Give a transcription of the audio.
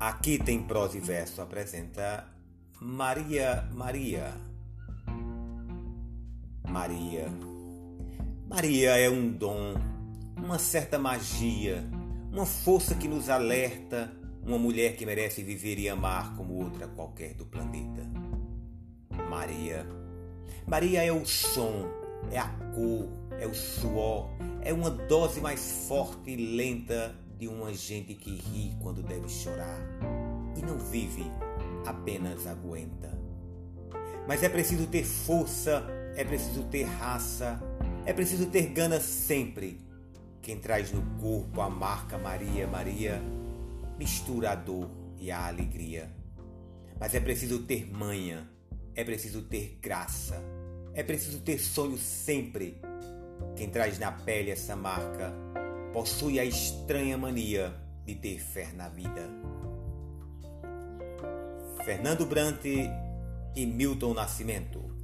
Aqui tem prosa e verso apresenta Maria Maria. Maria. Maria é um dom, uma certa magia, uma força que nos alerta, uma mulher que merece viver e amar como outra qualquer do planeta. Maria. Maria é o som, é a cor, é o suor, é uma dose mais forte e lenta de uma gente que ri quando deve chorar e não vive, apenas aguenta. Mas é preciso ter força, é preciso ter raça, é preciso ter gana sempre. Quem traz no corpo a marca Maria, Maria, mistura a dor e a alegria. Mas é preciso ter manha, é preciso ter graça, é preciso ter sonho sempre. Quem traz na pele essa marca possui a estranha mania de ter fé na vida. Fernando Brant e Milton Nascimento